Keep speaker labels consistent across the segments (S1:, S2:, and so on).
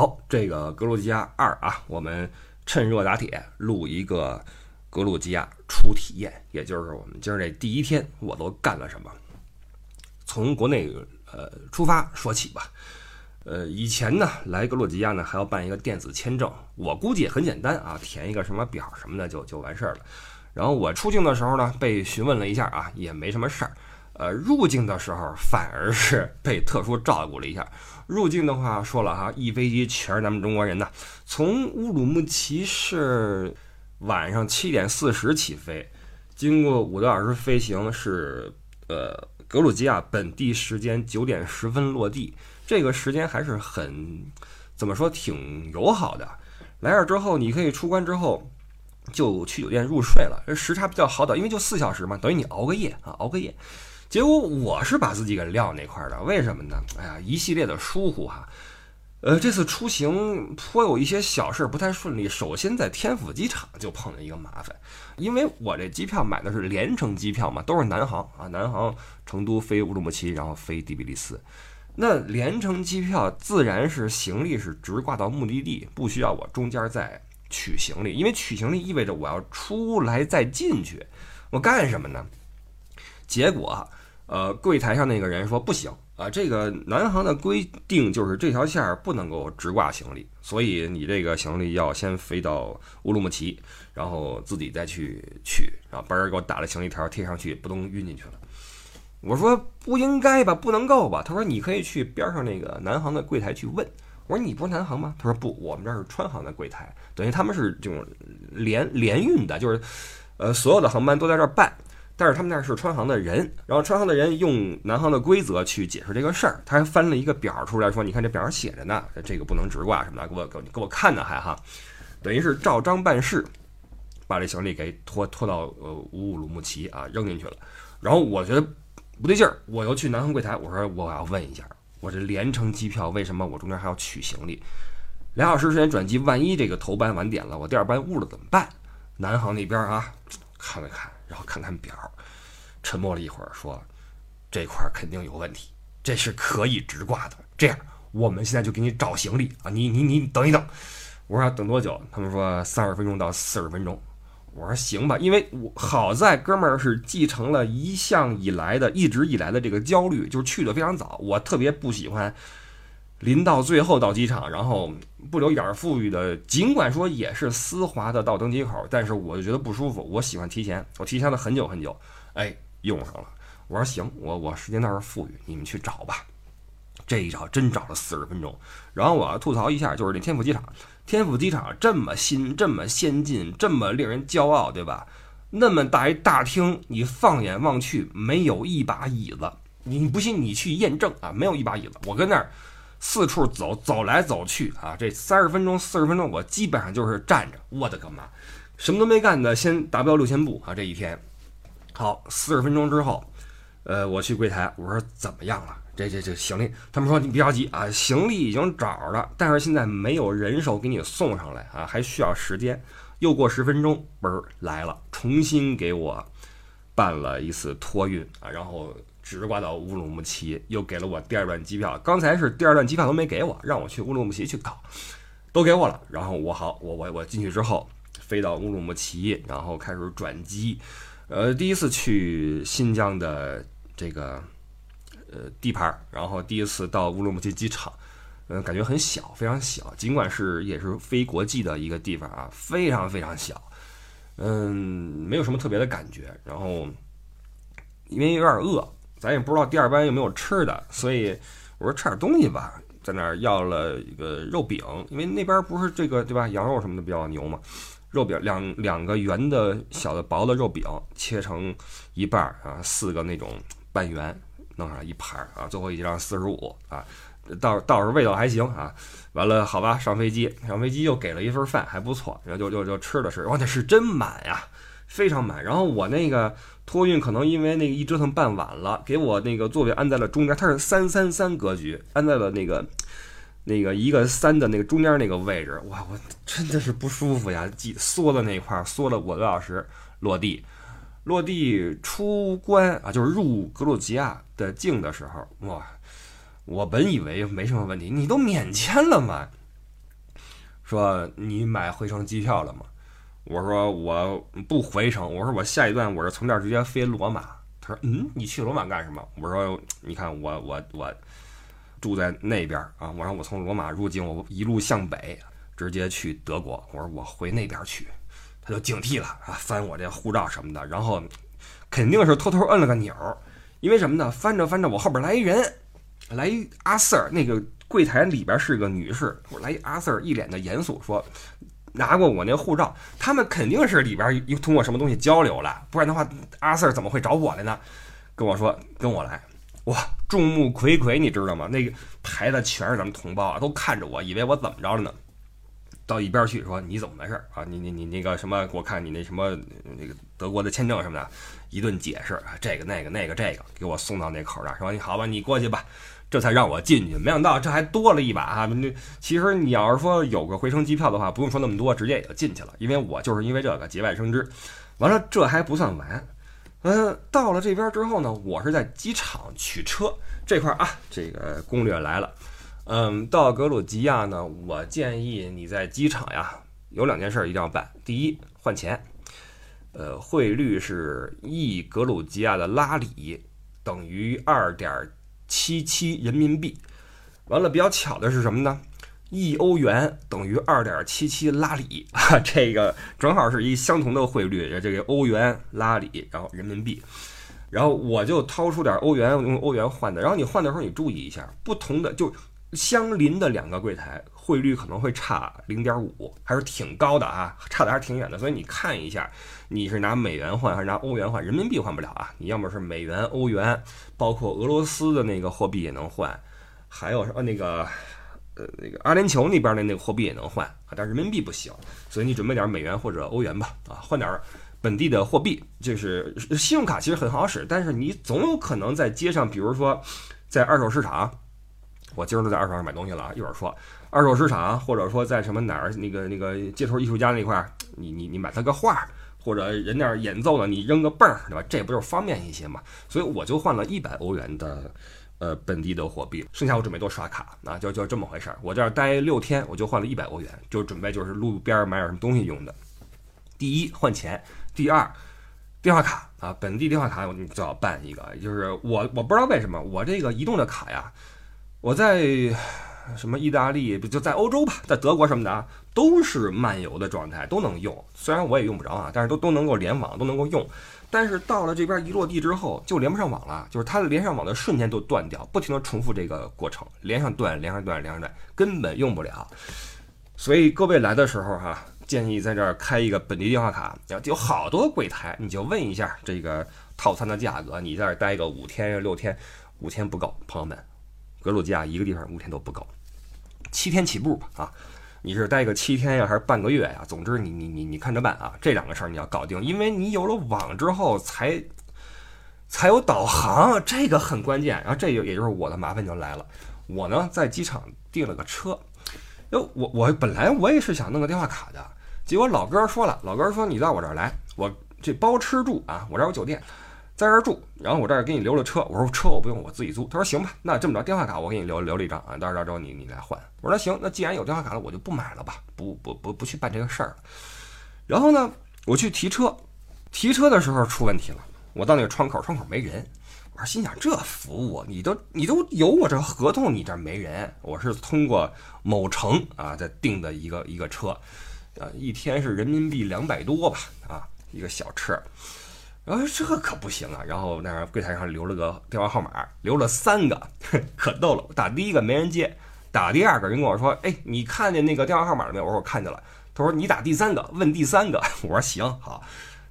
S1: 好，这个格鲁吉亚二啊，我们趁热打铁录一个格鲁吉亚初体验，也就是我们今儿这第一天我都干了什么。从国内呃出发说起吧。呃，以前呢来格鲁吉亚呢还要办一个电子签证，我估计也很简单啊，填一个什么表什么的就就完事儿了。然后我出境的时候呢被询问了一下啊，也没什么事儿。呃，入境的时候反而是被特殊照顾了一下。入境的话说了哈，一飞机全是咱们中国人呢。从乌鲁木齐是晚上七点四十起飞，经过五个小时飞行是呃格鲁吉亚本地时间九点十分落地。这个时间还是很怎么说挺友好的。来这儿之后，你可以出关之后就去酒店入睡了，时差比较好倒，因为就四小时嘛，等于你熬个夜啊，熬个夜。结果我是把自己给撂那块儿的，为什么呢？哎呀，一系列的疏忽哈，呃，这次出行颇有一些小事不太顺利。首先在天府机场就碰了一个麻烦，因为我这机票买的是联程机票嘛，都是南航啊，南航成都飞乌鲁木齐，然后飞迪比利斯。那联程机票自然是行李是直挂到目的地，不需要我中间再取行李，因为取行李意味着我要出来再进去，我干什么呢？结果。呃，柜台上那个人说不行啊，这个南航的规定就是这条线儿不能够直挂行李，所以你这个行李要先飞到乌鲁木齐，然后自己再去取，然后班儿给我打了行李条贴上去，不能晕进去了。我说不应该吧，不能够吧？他说你可以去边上那个南航的柜台去问。我说你不是南航吗？他说不，我们这是川航的柜台，等于他们是这种联联运的，就是呃所有的航班都在这儿办。但是他们那是川航的人，然后川航的人用南航的规则去解释这个事儿，他还翻了一个表出来说：“你看这表上写着呢，这个不能直挂什么的，给我给我给我看呢还哈，等于是照章办事，把这行李给拖拖到呃乌鲁木齐啊扔进去了。然后我觉得不对劲儿，我又去南航柜台，我说我要问一下，我这连程机票为什么我中间还要取行李？俩小时时间转机，万一这个头班晚点了，我第二班误了怎么办？南航那边啊看了看。”然后看看表，沉默了一会儿，说：“这块肯定有问题，这是可以直挂的。这样，我们现在就给你找行李啊！你你你等一等。”我说：“等多久？”他们说：“三十分钟到四十分钟。”我说：“行吧，因为我好在哥们儿是继承了一向以来的、一直以来的这个焦虑，就是去的非常早。我特别不喜欢。”临到最后到机场，然后不留一点富裕的，尽管说也是丝滑的到登机口，但是我就觉得不舒服。我喜欢提前，我提前了很久很久，哎，用上了。我说行，我我时间倒是富裕，你们去找吧。这一找真找了四十分钟。然后我要吐槽一下，就是这天府机场，天府机场这么新，这么先进，这么令人骄傲，对吧？那么大一大厅，你放眼望去没有一把椅子，你不信你去验证啊，没有一把椅子。我跟那儿。四处走，走来走去啊，这三十分钟、四十分钟，我基本上就是站着。我的个妈，什么都没干的，先达标六千步啊！这一天，好，四十分钟之后，呃，我去柜台，我说怎么样了？这这这行李，他们说你别着急啊，行李已经找着了，但是现在没有人手给你送上来啊，还需要时间。又过十分钟，嘣儿来了，重新给我办了一次托运啊，然后。直挂到乌鲁木齐，又给了我第二段机票。刚才是第二段机票都没给我，让我去乌鲁木齐去搞，都给我了。然后我好，我我我进去之后，飞到乌鲁木齐，然后开始转机。呃，第一次去新疆的这个呃地盘，然后第一次到乌鲁木齐机场，嗯，感觉很小，非常小。尽管是也是非国际的一个地方啊，非常非常小，嗯，没有什么特别的感觉。然后因为有点饿。咱也不知道第二班有没有吃的，所以我说吃点东西吧，在那儿要了一个肉饼，因为那边不是这个对吧？羊肉什么的比较牛嘛，肉饼两两个圆的小的薄的肉饼切成一半儿啊，四个那种半圆弄上一盘儿啊，最后一张四十五啊，倒倒是味道还行啊。完了好吧，上飞机上飞机又给了一份饭，还不错，然后就就就吃的是，哇，那是真满呀，非常满。然后我那个。托运可能因为那个一折腾办晚了，给我那个座位安在了中间，它是三三三格局，安在了那个那个一个三的那个中间那个位置。哇，我真的是不舒服呀！挤缩的那块儿，缩了五个多小时落地，落地出关啊，就是入格鲁吉亚的境的时候，哇，我本以为没什么问题，你都免签了嘛，说你买回程机票了吗？我说我不回程，我说我下一段我是从这儿直接飞罗马。他说嗯，你去罗马干什么？我说你看我我我住在那边啊，我让我从罗马入境，我一路向北直接去德国。我说我回那边去，他就警惕了啊，翻我这护照什么的，然后肯定是偷偷摁了个钮，因为什么呢？翻着翻着，我后边来一人，来一阿 Sir，那个柜台里边是个女士，我来一阿 Sir，一脸的严肃说。拿过我那护照，他们肯定是里边又通过什么东西交流了，不然的话，阿 Sir 怎么会找我来呢？跟我说跟我来，哇，众目睽睽，你知道吗？那个排的全是咱们同胞啊，都看着我，以为我怎么着了呢？到一边去说你怎么回事啊？你你你那个什么？我看你那什么那个德国的签证什么的，一顿解释，这个那个那个这个，给我送到那口那儿，说你好吧，你过去吧。这才让我进去，没想到这还多了一把啊！那其实你要是说有个回程机票的话，不用说那么多，直接也就进去了。因为我就是因为这个节外生枝。完了，这还不算完，嗯，到了这边之后呢，我是在机场取车这块啊，这个攻略来了。嗯，到格鲁吉亚呢，我建议你在机场呀，有两件事一定要办。第一，换钱，呃，汇率是一格鲁吉亚的拉里等于二点。七七人民币，完了比较巧的是什么呢？一欧元等于二点七七拉里，这个正好是一相同的汇率，这个欧元拉里，然后人民币，然后我就掏出点欧元用欧元换的，然后你换的时候你注意一下，不同的就相邻的两个柜台汇率可能会差零点五，还是挺高的啊，差的还是挺远的，所以你看一下。你是拿美元换还是拿欧元换？人民币换不了啊！你要么是美元、欧元，包括俄罗斯的那个货币也能换，还有什么那个呃那个阿联酋那边的那个货币也能换啊，但人民币不行。所以你准备点美元或者欧元吧，啊，换点本地的货币。就是信用卡其实很好使，但是你总有可能在街上，比如说在二手市场，我今儿都在二手市场买东西了啊，一会儿说二手市场，或者说在什么哪儿那个那个街头艺术家那块儿，你你你买他个画。或者人那儿演奏呢，你扔个泵儿，对吧？这不就是方便一些嘛？所以我就换了一百欧元的，呃，本地的货币，剩下我准备多刷卡，啊，就就这么回事儿。我这儿待六天，我就换了一百欧元，就准备就是路边买点什么东西用的。第一换钱，第二电话卡啊，本地电话卡你最好办一个。就是我我不知道为什么我这个移动的卡呀，我在。什么意大利不就在欧洲吧，在德国什么的啊，都是漫游的状态，都能用。虽然我也用不着啊，但是都都能够联网，都能够用。但是到了这边一落地之后，就连不上网了，就是它连上网的瞬间都断掉，不停的重复这个过程，连上断，连上断，连上断，根本用不了。所以各位来的时候哈，建议在这儿开一个本地电话卡，有好多柜台，你就问一下这个套餐的价格，你在这儿待个五天六天，五天不够，朋友们。格鲁吉亚一个地方五天都不够，七天起步吧啊！你是待个七天呀，还是半个月呀？总之你你你你看着办啊！这两个事儿你要搞定，因为你有了网之后才才有导航，这个很关键。然后这也也就是我的麻烦就来了，我呢在机场订了个车，哟，我我本来我也是想弄个电话卡的，结果老哥说了，老哥说你到我这儿来，我这包吃住啊，我这儿有酒店。在这儿住，然后我这儿给你留了车。我说车我不用，我自己租。他说行吧，那这么着，电话卡我给你留留了一张啊，到时候之后你你来换。我说那行，那既然有电话卡了，我就不买了吧，不不不不去办这个事儿了。然后呢，我去提车，提车的时候出问题了。我到那个窗口，窗口没人。我说心想这服务你都你都有我这合同，你这没人。我是通过某城啊在订的一个一个车，呃一天是人民币两百多吧啊一个小车。然后这可不行啊！然后那柜台上留了个电话号码，留了三个，可逗了。打第一个没人接，打第二个人跟我说：“哎，你看见那个电话号码了没有？”我说：“我看见了。”他说：“你打第三个，问第三个。”我说：“行好。”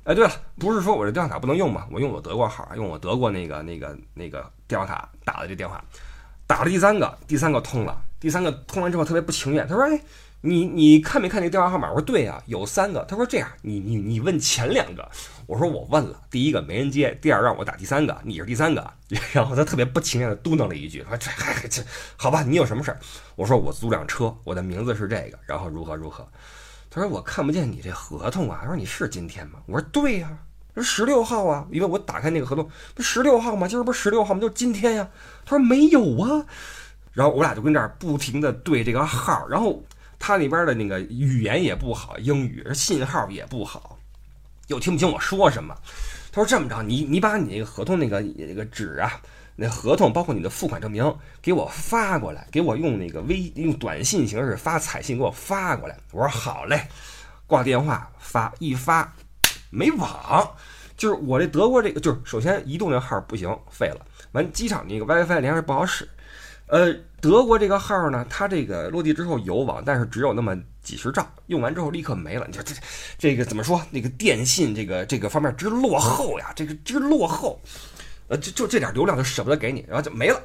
S1: 哎，对了，不是说我这电话卡不能用吗？我用我德国号，用我德国那个那个那个电话卡打的这电话，打了第三个，第三个通了。第三个通完之后特别不情愿，他说：“哎。”你你看没看那电话号码？我说对呀，有三个。他说这样，你你你问前两个。我说我问了，第一个没人接，第二让我打第三个，你是第三个。然后他特别不情愿的嘟囔了一句，说这还这好吧？你有什么事儿？我说我租辆车，我的名字是这个，然后如何如何。他说我看不见你这合同啊。他说你是今天吗？我说对呀，说十六号啊，因为我打开那个合同，不十六号吗？今儿不是十六号吗？就是今天呀。他说没有啊。然后我俩就跟这儿不停的对这个号，然后。他那边的那个语言也不好，英语信号也不好，又听不清我说什么。他说这么着，你你把你那个合同那个那个纸啊，那合同包括你的付款证明给我发过来，给我用那个微用短信形式发彩信给我发过来。我说好嘞，挂电话发一发没网，就是我这德国这个就是首先移动这号不行，废了。完机场那个 WiFi 连着不好使。呃，德国这个号呢，它这个落地之后有网，但是只有那么几十兆，用完之后立刻没了。你说这这个怎么说？那个电信这个这个方面之落后呀，这个之落后，呃，就就这点流量就舍不得给你，然后就没了。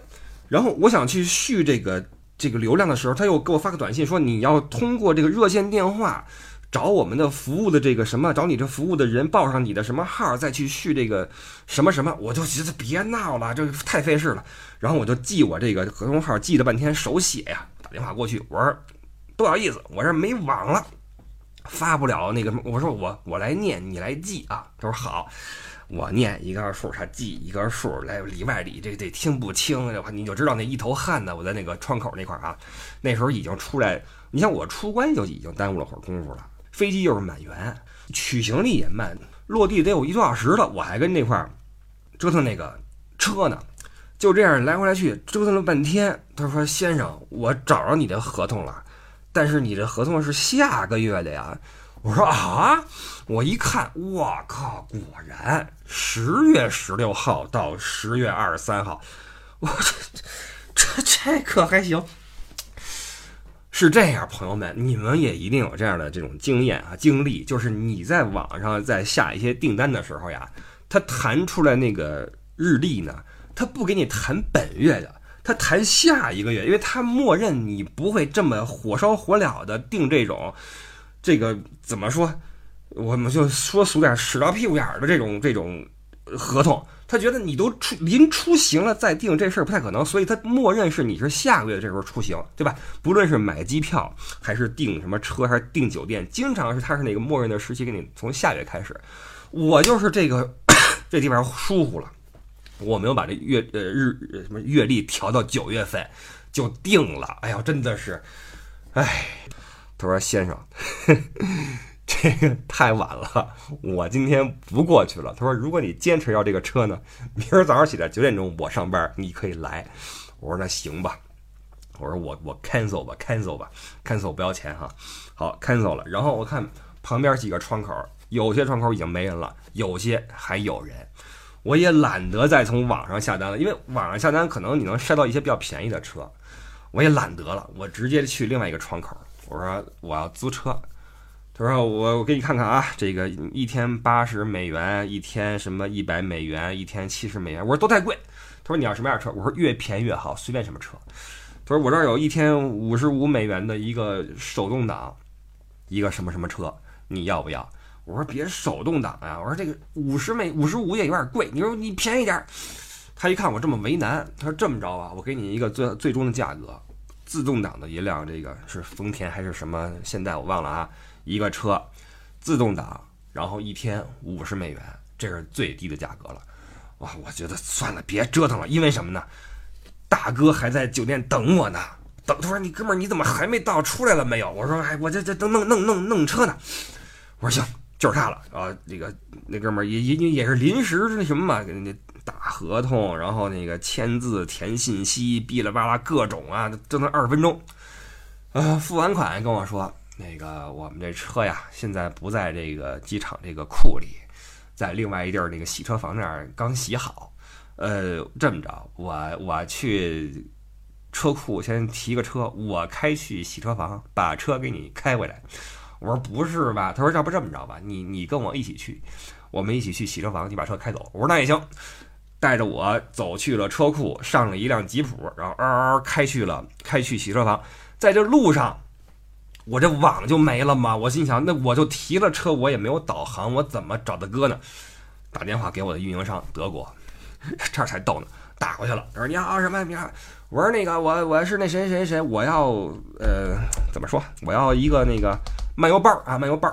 S1: 然后我想去续这个这个流量的时候，他又给我发个短信说你要通过这个热线电话。找我们的服务的这个什么，找你这服务的人报上你的什么号，再去续这个什么什么，我就觉得别闹了，这太费事了。然后我就记我这个合同号，记了半天手写呀，打电话过去，我说不好意思，我这没网了，发不了那个什么。我说我我来念，你来记啊。他说好，我念一个数，他记一个数，来里外里这这听不清的话，你就知道那一头汗呢。我在那个窗口那块啊，那时候已经出来，你像我出关就已经耽误了会儿功夫了。飞机又是满员，取行李也慢，落地得有一多小时了，我还跟那块折腾那个车呢，就这样来回来去折腾了半天。他说：“先生，我找着你的合同了，但是你的合同是下个月的呀。”我说：“啊！”我一看，我靠，果然十月十六号到十月二十三号，我这这这可还行。是这样，朋友们，你们也一定有这样的这种经验啊、经历，就是你在网上在下一些订单的时候呀，它弹出来那个日历呢，它不给你弹本月的，它弹下一个月，因为它默认你不会这么火烧火燎的订这种，这个怎么说，我们就说俗点，使到屁股眼儿的这种这种合同。他觉得你都出临出行了再定这事儿不太可能，所以他默认是你是下个月这时候出行，对吧？不论是买机票还是订什么车还是订酒店，经常是他是那个默认的时期给你从下月开始。我就是这个 这地方疏忽了，我没有把这月呃日什么月历调到九月份就定了。哎呀，真的是，哎，他说先生。这个太晚了，我今天不过去了。他说：“如果你坚持要这个车呢，明儿早上起来九点钟我上班，你可以来。”我说：“那行吧。”我说：“我我 cancel 吧，cancel 吧，cancel 不要钱哈。”好，cancel 了。然后我看旁边几个窗口，有些窗口已经没人了，有些还有人。我也懒得再从网上下单了，因为网上下单可能你能筛到一些比较便宜的车，我也懒得了，我直接去另外一个窗口。我说：“我要租车。”他说：“我我给你看看啊，这个一天八十美元，一天什么一百美元，一天七十美元。”我说：“都太贵。”他说：“你要什么样车？”我说：“越便宜越好，随便什么车。”他说：“我这儿有一天五十五美元的一个手动挡，一个什么什么车，你要不要？”我说：“别手动挡呀！”我说：“这个五十美五十五也有点贵，你说你便宜点。”他一看我这么为难，他说：“这么着吧，我给你一个最最终的价格，自动挡的一辆，这个是丰田还是什么？现在我忘了啊。”一个车，自动挡，然后一天五十美元，这是最低的价格了。哇，我觉得算了，别折腾了，因为什么呢？大哥还在酒店等我呢。等他说你哥们儿你怎么还没到？出来了没有？我说哎，我这这等弄弄弄弄车呢。我说行，就是他了啊。那个那哥们儿也也也是临时那什么嘛，那打合同，然后那个签字填信息，哔哩吧啦各种啊，就那二十分钟。啊，付完款跟我说。那个我们这车呀，现在不在这个机场这个库里，在另外一地儿那个洗车房那儿刚洗好。呃，这么着，我我去车库先提个车，我开去洗车房把车给你开回来。我说不是吧？他说要不这么着吧，你你跟我一起去，我们一起去洗车房，你把车开走。我说那也行，带着我走去了车库，上了一辆吉普，然后嗷嗷开去了，开去洗车房，在这路上。我这网就没了吗？我心想，那我就提了车，我也没有导航，我怎么找大哥呢？打电话给我的运营商，德国，这才逗呢，打过去了。他说：“你好，什么？你好。”我说：“那个，我我是那谁谁谁，我要呃，怎么说？我要一个那个漫游包啊，漫游包。”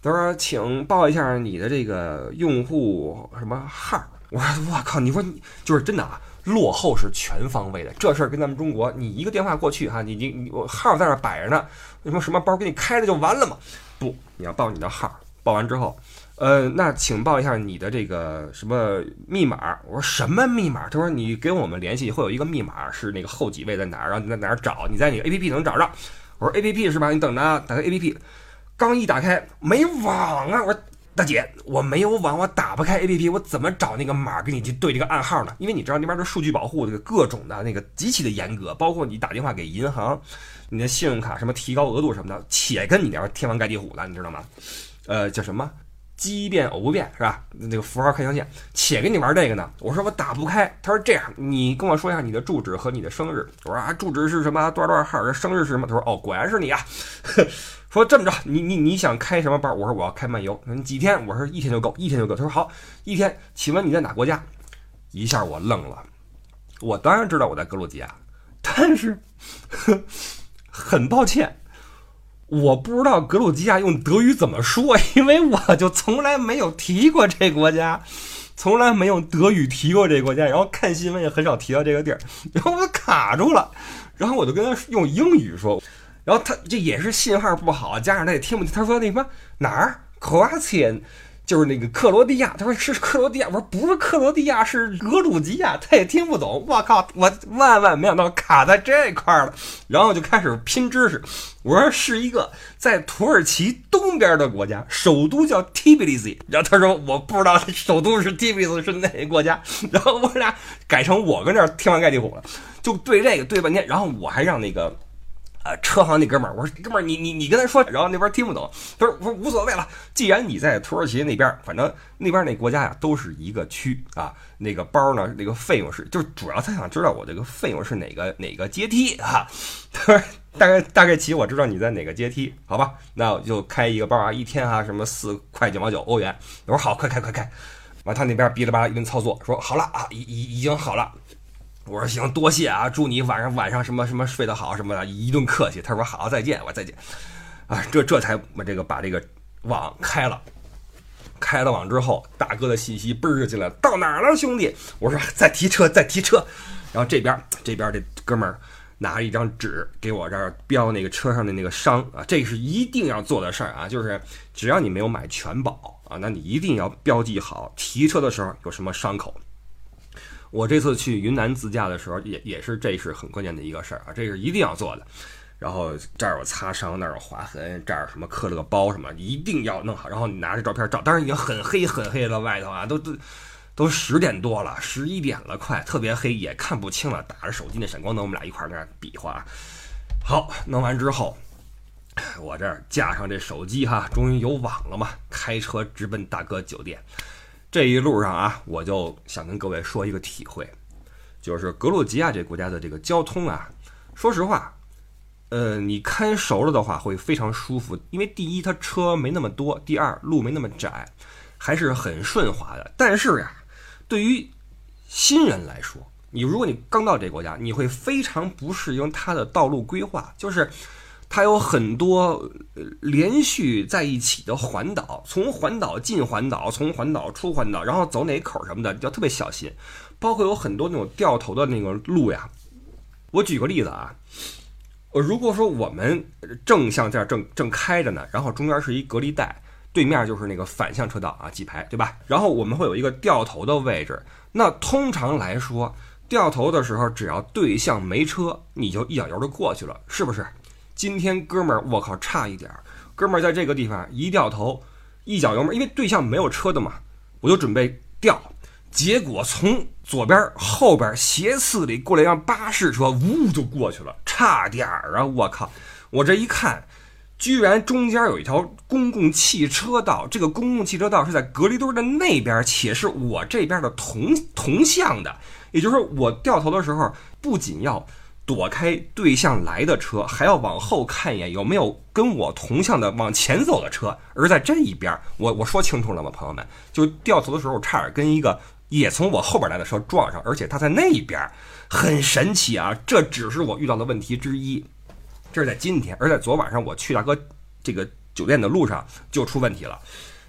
S1: 他说：“请报一下你的这个用户什么号？”我说：“我靠！你说你就是真的啊？落后是全方位的。这事儿跟咱们中国，你一个电话过去哈，你你你我号在那摆着呢，什么什么包给你开了就完了嘛？不，你要报你的号，报完之后，呃，那请报一下你的这个什么密码。我说什么密码？他说你跟我们联系会有一个密码，是那个后几位在哪儿，然后你在哪儿找，你在你 A P P 能找着。我说 A P P 是吧？你等着啊，打开 A P P，刚一打开没网啊！我说大姐，我没有网，我打不开 A P P，我怎么找那个码给你去对这个暗号呢？因为你知道那边的数据保护这个各种的那个极其的严格，包括你打电话给银行，你的信用卡什么提高额度什么的，且跟你那边天王盖地虎的，你知道吗？呃，叫什么？奇变偶不变是吧？那个符号看象限，且跟你玩这个呢。我说我打不开。他说这样，你跟我说一下你的住址和你的生日。我说啊，住址是什么？多少多少号？生日是什么？他说哦，果然是你啊。说这么着，你你你想开什么班？我说我要开漫游。几天？我说一天就够，一天就够。他说好，一天。请问你在哪国家？一下我愣了。我当然知道我在格鲁吉亚，但是 很抱歉。我不知道格鲁吉亚用德语怎么说，因为我就从来没有提过这国家，从来没用德语提过这国家，然后看新闻也很少提到这个地儿，然后我就卡住了，然后我就跟他用英语说，然后他这也是信号不好，加上他也听不清，他说那什么哪儿？克罗地亚就是那个克罗地亚，他说是克罗地亚，我说不是克罗地亚，是格鲁吉亚，他也听不懂。我靠，我万万没想到卡在这块了，然后就开始拼知识。我说是一个在土耳其东边的国家，首都叫 Tbilisi。然后他说我不知道首都是 Tbilisi 是哪个国家。然后我俩改成我跟这儿天王盖地虎了，就对这个对半天。然后我还让那个。呃，车行那哥们儿，我说哥们儿，你你你跟他说，然后那边听不懂。他说我说无所谓了，既然你在土耳其那边，反正那边那国家呀都是一个区啊。那个包呢，那个费用是，就主要他想知道我这个费用是哪个哪个阶梯啊。他说大概大概起我知道你在哪个阶梯，好吧？那我就开一个包啊，一天哈什么四块九毛九欧元。我说好，快开快开。完他那边哔哩吧啦一顿操作，说好了啊，已已已经好了。我说行，多谢啊，祝你晚上晚上什么什么睡得好什么的，一顿客气。他说好，再见，我再见。啊，这这才我这个把这个网开了，开了网之后，大哥的信息嘣儿就进来，到哪儿了，兄弟？我说再提车，再提车。然后这边这边这哥们儿拿一张纸给我这儿标那个车上的那个伤啊，这是一定要做的事儿啊，就是只要你没有买全保啊，那你一定要标记好提车的时候有什么伤口。我这次去云南自驾的时候，也也是这是很关键的一个事儿啊，这是一定要做的。然后这儿有擦伤，那儿有划痕，这儿什么磕了个包什么，一定要弄好。然后你拿着照片照，当然已经很黑很黑了，外头啊，都都都十点多了，十一点了，快特别黑，也看不清了。打着手机那闪光灯，我们俩一块儿那比划。好，弄完之后，我这儿架上这手机哈，终于有网了嘛，开车直奔大哥酒店。这一路上啊，我就想跟各位说一个体会，就是格鲁吉亚这国家的这个交通啊，说实话，呃，你看熟了的话会非常舒服，因为第一它车没那么多，第二路没那么窄，还是很顺滑的。但是呀，对于新人来说，你如果你刚到这国家，你会非常不适应它的道路规划，就是。它有很多连续在一起的环岛，从环岛进环岛，从环岛出环岛，然后走哪口什么的，要特别小心。包括有很多那种掉头的那个路呀。我举个例子啊，呃如果说我们正向这儿正正开着呢，然后中间是一隔离带，对面就是那个反向车道啊，几排对吧？然后我们会有一个掉头的位置。那通常来说，掉头的时候，只要对向没车，你就一脚油就过去了，是不是？今天哥们儿，我靠，差一点儿！哥们儿在这个地方一掉头，一脚油门，因为对向没有车的嘛，我就准备掉。结果从左边后边斜刺里过来一辆巴士车，呜就过去了，差点儿啊！我靠，我这一看，居然中间有一条公共汽车道，这个公共汽车道是在隔离墩的那边，且是我这边的同同向的，也就是说，我掉头的时候不仅要。躲开对向来的车，还要往后看一眼有没有跟我同向的往前走的车。而在这一边，我我说清楚了吗，朋友们？就掉头的时候，差点跟一个也从我后边来的车撞上，而且他在那一边，很神奇啊！这只是我遇到的问题之一。这是在今天，而在昨晚上我去大哥这个酒店的路上就出问题了。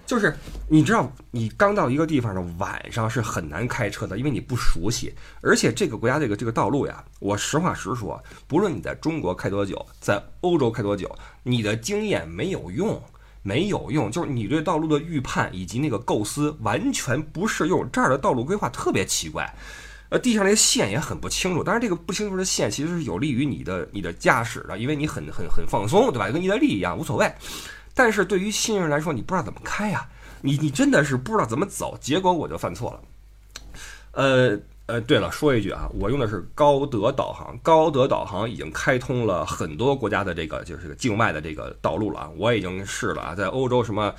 S1: 就是你知道，你刚到一个地方的晚上是很难开车的，因为你不熟悉，而且这个国家这个这个道路呀，我实话实说，不论你在中国开多久，在欧洲开多久，你的经验没有用，没有用，就是你对道路的预判以及那个构思完全不适用。这儿的道路规划特别奇怪，呃，地上那些线也很不清楚。当然，这个不清楚的线其实是有利于你的你的驾驶的，因为你很很很放松，对吧？跟意大利一样，无所谓。但是对于新人来说，你不知道怎么开呀，你你真的是不知道怎么走，结果我就犯错了。呃呃，对了，说一句啊，我用的是高德导航，高德导航已经开通了很多国家的这个就是境外的这个道路了啊，我已经试了啊，在欧洲什么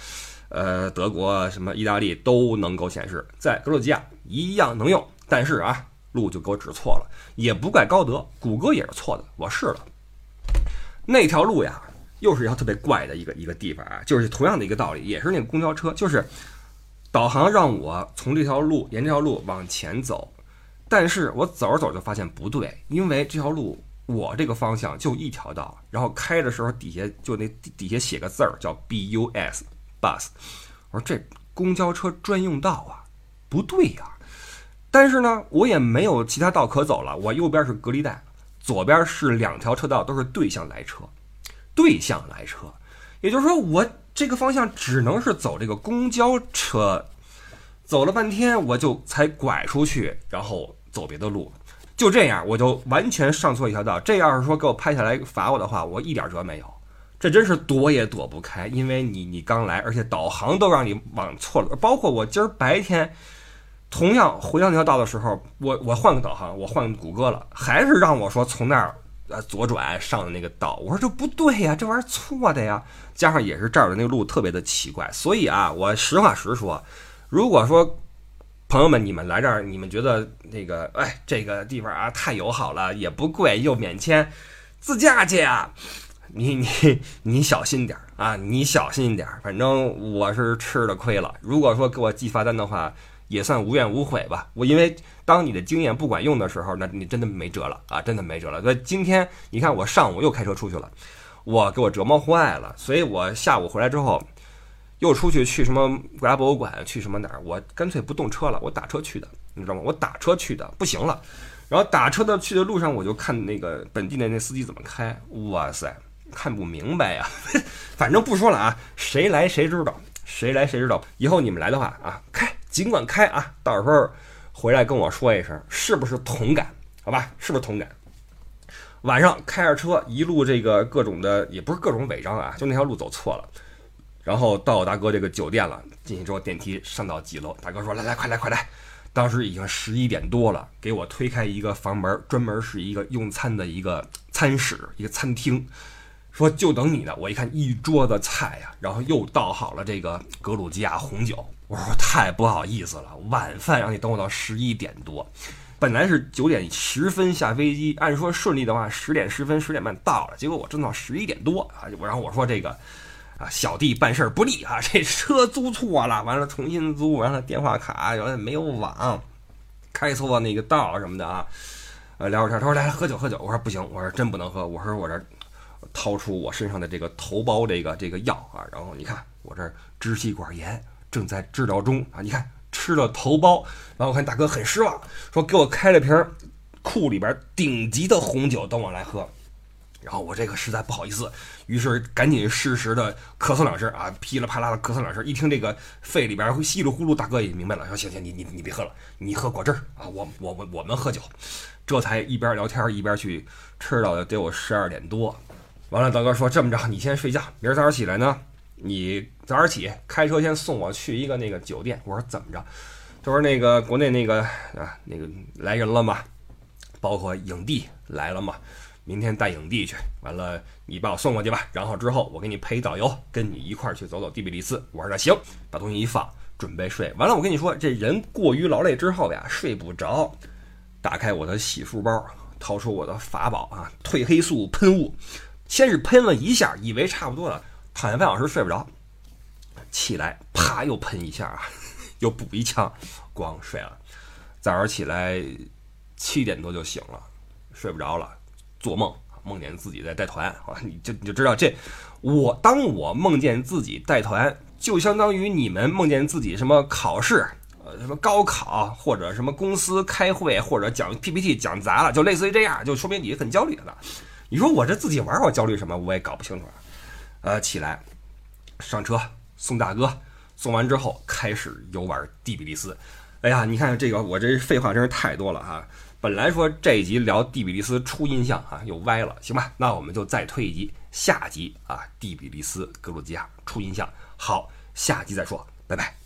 S1: 呃德国什么意大利都能够显示，在格鲁吉亚一样能用，但是啊路就给我指错了，也不怪高德，谷歌也是错的，我试了那条路呀。又是一条特别怪的一个一个地方啊，就是同样的一个道理，也是那个公交车，就是导航让我从这条路沿这条路往前走，但是我走着走着就发现不对，因为这条路我这个方向就一条道，然后开的时候底下就那底下写个字儿叫 bus bus，我说这公交车专用道啊，不对呀，但是呢我也没有其他道可走了，我右边是隔离带，左边是两条车道都是对向来车。对向来车，也就是说，我这个方向只能是走这个公交车，走了半天，我就才拐出去，然后走别的路，就这样，我就完全上错一条道。这要是说给我拍下来罚我的话，我一点辙没有。这真是躲也躲不开，因为你你刚来，而且导航都让你往错了。包括我今儿白天同样回到那条道的时候，我我换个导航，我换谷歌了，还是让我说从那儿。呃，左转上的那个道，我说这不对呀，这玩意儿错的呀。加上也是这儿的那个路特别的奇怪，所以啊，我实话实说，如果说朋友们你们来这儿，你们觉得那个哎这个地方啊太友好了，也不贵又免签，自驾去啊，你你你小心点儿啊，你小心点儿，反正我是吃了亏了。如果说给我寄罚单的话。也算无怨无悔吧。我因为当你的经验不管用的时候，那你真的没辙了啊，真的没辙了。所以今天你看，我上午又开车出去了，我给我折磨坏了。所以我下午回来之后，又出去去什么国家博物馆，去什么哪儿，我干脆不动车了，我打车去的，你知道吗？我打车去的，不行了。然后打车的去的路上，我就看那个本地的那司机怎么开，哇塞，看不明白呀。反正不说了啊，谁来谁知道，谁来谁知道。以后你们来的话啊，开。尽管开啊，到时候回来跟我说一声，是不是同感？好吧，是不是同感？晚上开着车，一路这个各种的，也不是各种违章啊，就那条路走错了。然后到我大哥这个酒店了，进去之后电梯上到几楼，大哥说：“来来，快来快来！”当时已经十一点多了，给我推开一个房门，专门是一个用餐的一个餐室，一个餐厅，说就等你呢。我一看一桌子菜呀，然后又倒好了这个格鲁吉亚红酒。我说太不好意思了，晚饭让你等我到十一点多，本来是九点十分下飞机，按说顺利的话十点十分、十点半到了，结果我挣到十一点多啊！然后我说这个啊，小弟办事不利啊，这车租错了，完了重新租，完了电话卡原来没有网，开错那个道什么的啊，呃，聊会天，他说来喝酒喝酒，我说不行，我说真不能喝，我说我这掏出我身上的这个头孢这个这个药啊，然后你看我这支气管炎。正在治疗中啊！你看吃了头孢，然后我看大哥很失望，说给我开了瓶库里边顶级的红酒等我来喝。然后我这个实在不好意思，于是赶紧适时的咳嗽两声啊，噼里啪啦的咳嗽两声。一听这个肺里边会稀里呼噜，大哥也明白了，说行行，你你你别喝了，你喝果汁啊，我我我我们喝酒。这才一边聊天一边去吃到得有十二点多。完了，大哥说这么着，你先睡觉，明儿早上起来呢。你早点起，开车先送我去一个那个酒店。我说怎么着？他说那个国内那个啊，那个来人了嘛，包括影帝来了嘛，明天带影帝去。完了，你把我送过去吧。然后之后我给你配导游，跟你一块儿去走走第比利斯。我说那行，把东西一放，准备睡。完了，我跟你说，这人过于劳累之后呀，睡不着。打开我的洗漱包，掏出我的法宝啊，褪黑素喷雾。先是喷了一下，以为差不多了。躺下半小时睡不着，起来啪又喷一下啊，又补一枪，咣睡了。早上起来七点多就醒了，睡不着了，做梦梦见自己在带团啊，你就你就知道这我当我梦见自己带团就相当于你们梦见自己什么考试，呃，什么高考或者什么公司开会或者讲 PPT 讲砸了，就类似于这样，就说明你很焦虑了。你说我这自己玩我焦虑什么？我也搞不清楚。呃，起来，上车送大哥，送完之后开始游玩蒂比利斯。哎呀，你看这个，我这废话真是太多了哈。本来说这一集聊蒂比利斯初印象啊，又歪了，行吧？那我们就再推一集，下集啊，蒂比利斯格鲁吉亚初印象。好，下集再说，拜拜。